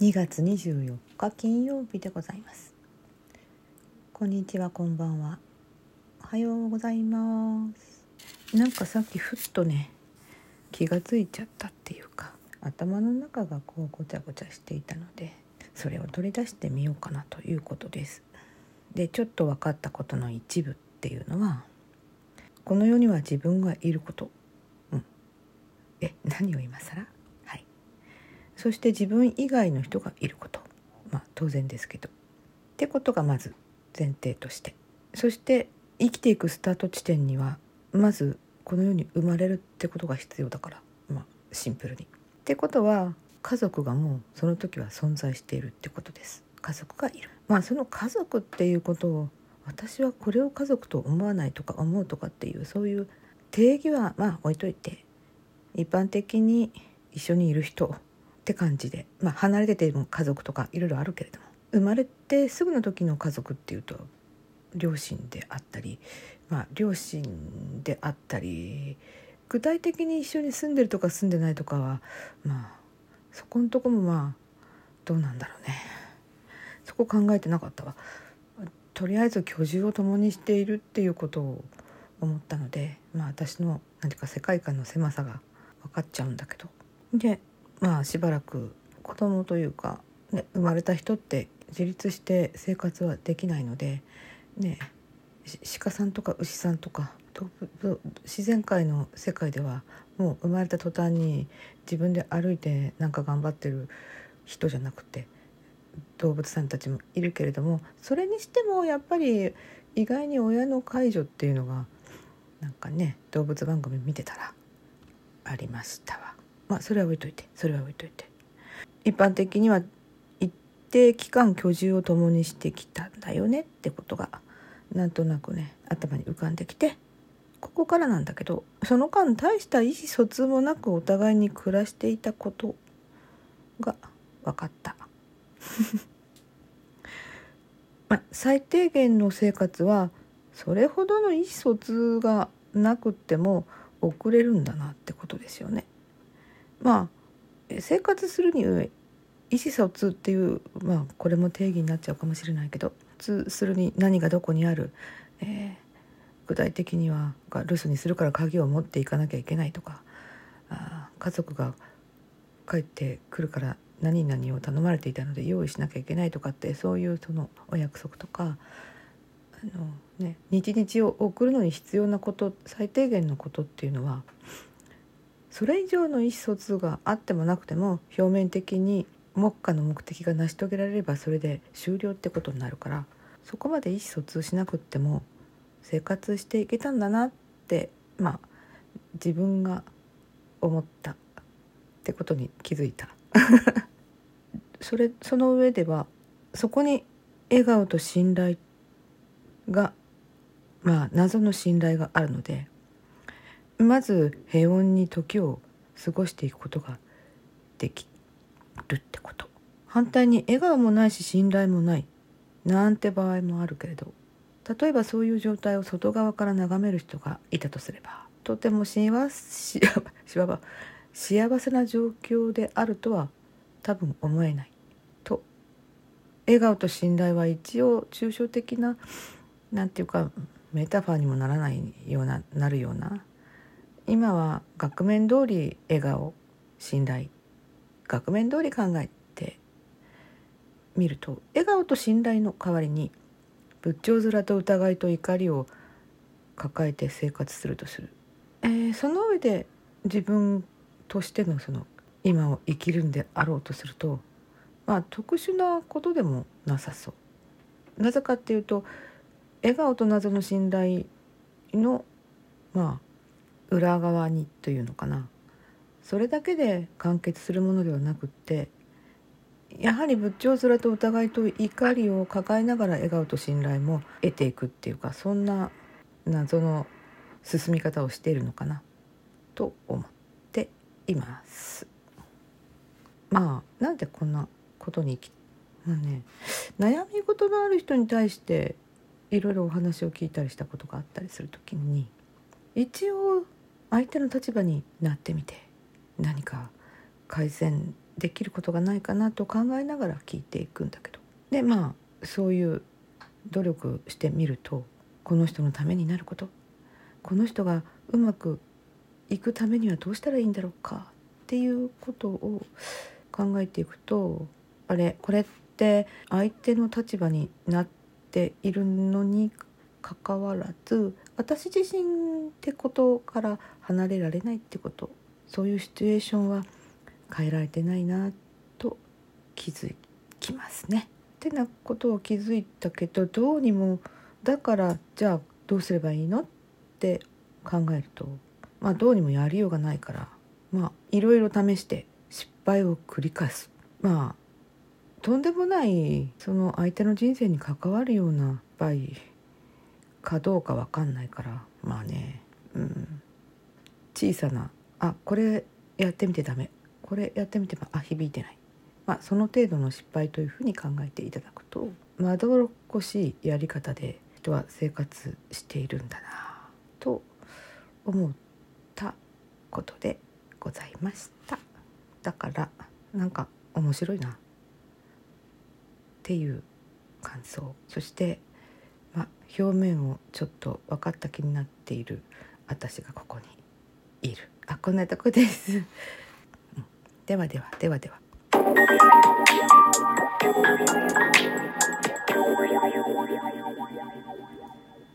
2月24日金曜日でございます。こんにちはこんばんは。おはようございます。なんかさっきふっとね気がついちゃったっていうか頭の中がこうごちゃごちゃしていたのでそれを取り出してみようかなということです。でちょっと分かったことの一部っていうのはこの世には自分がいること。うん。え何を今更？そして自分以外の人がいること。まあ当然ですけど。ってことがまず前提として。そして生きていくスタート地点にはまずこの世に生まれるってことが必要だから。まあシンプルに。ってことは家族がもうその時は存在しているってことです。家族がいる。まあその家族っていうことを私はこれを家族と思わないとか思うとかっていうそういう定義はまあ置いといて。一般的に一緒にいる人って感じで、まあ、離れてても家族とかいろいろあるけれども。生まれてすぐの時の家族っていうと両親であったり、まあ、両親であったり具体的に一緒に住んでるとか住んでないとかはまあそこのとこもまあどうなんだろうね。そこ考えてなかったわ。とりあえず居住を共にしているっていうことを思ったのでまあ私の何か世界観の狭さが分かっちゃうんだけど。でまあしばらく子供というか、ね、生まれた人って自立して生活はできないので、ね、鹿さんとか牛さんとか自然界の世界ではもう生まれた途端に自分で歩いてなんか頑張ってる人じゃなくて動物さんたちもいるけれどもそれにしてもやっぱり意外に親の介助っていうのがなんかね動物番組見てたらありましたわ。まあそれは置いといてそれは置いといて一般的には一定期間居住を共にしてきたんだよねってことがなんとなくね頭に浮かんできてここからなんだけどその間大した意思疎通もなくお互いに暮らしていたことが分かった ま、最低限の生活はそれほどの意思疎通がなくっても送れるんだなってことですよね。まあ生活するに意思疎通っていうまあこれも定義になっちゃうかもしれないけど通するに何がどこにある、えー、具体的には留守にするから鍵を持っていかなきゃいけないとかあ家族が帰ってくるから何々を頼まれていたので用意しなきゃいけないとかってそういうそのお約束とかあの、ね、日々を送るのに必要なこと最低限のことっていうのはそれ以上の意思疎通があってもなくても表面的に目下の目的が成し遂げられればそれで終了ってことになるからそこまで意思疎通しなくっても生活していけたんだなってまあ自分が思ったってことに気づいた。それその上ではそこに笑顔と信頼がまあ謎の信頼があるのでまず平穏に時を過ごしていくことができるってこと。反対に笑顔もないし信頼もないなんて場合もあるけれど。例えばそういう状態を外側から眺める人がいたとすればとても幸せ 幸せな状況であるとは多分思えない。と笑顔と信頼は一応抽象的ななんていうかメタファーにもならないようななるような今は額面通り笑顔信頼額面通り考えてみると笑顔と信頼の代わりに仏頂面と疑いと怒りを抱えて生活するとする、えー、その上で自分としてのその今を生きるんであろうとするとまあ特殊なことでもなさそう。なぜかっていうと笑顔と謎の信頼のまあ裏側にというのかなそれだけで完結するものではなくってやはり仏頂面と疑いと怒りを抱えながら笑顔と信頼も得ていくっていうかそんな謎の進み方をしているのかなと思っています。まあなんでこんなことにまあね悩み事のある人に対していろいろお話を聞いたりしたことがあったりする時に一応相手の立場になってみて何か改善できることがないかなと考えながら聞いていくんだけど。でまあそういう努力してみるとこの人のためになること。この人がうまくいくためにはどうしたらいいんだろうか。っていうことを考えていくとあれこれって相手の立場になっているのにかかわらず私自身ってことから離れられないってことそういうシチュエーションは変えられてないなと気づきますね。ってなことを気づいたけどどうにもだからじゃあどうすればいいのって考えるとまあどうにもやりようがないからまあいろいろ試して失敗を繰り返すまあとんでもないその相手の人生に関わるような場合かどうか分かんないからまあねうん。小さなあこれやってみてダメ。これやってみてもあ響いてない。まあその程度の失敗というふうに考えていただくとまどろっこしいやり方で人は生活しているんだなと思ったことでございました。だからなんか面白いなっていう感想。そしてまあ、表面をちょっと分かった気になっている私がここにいる。あこんなとこです、うん、ではではではでは。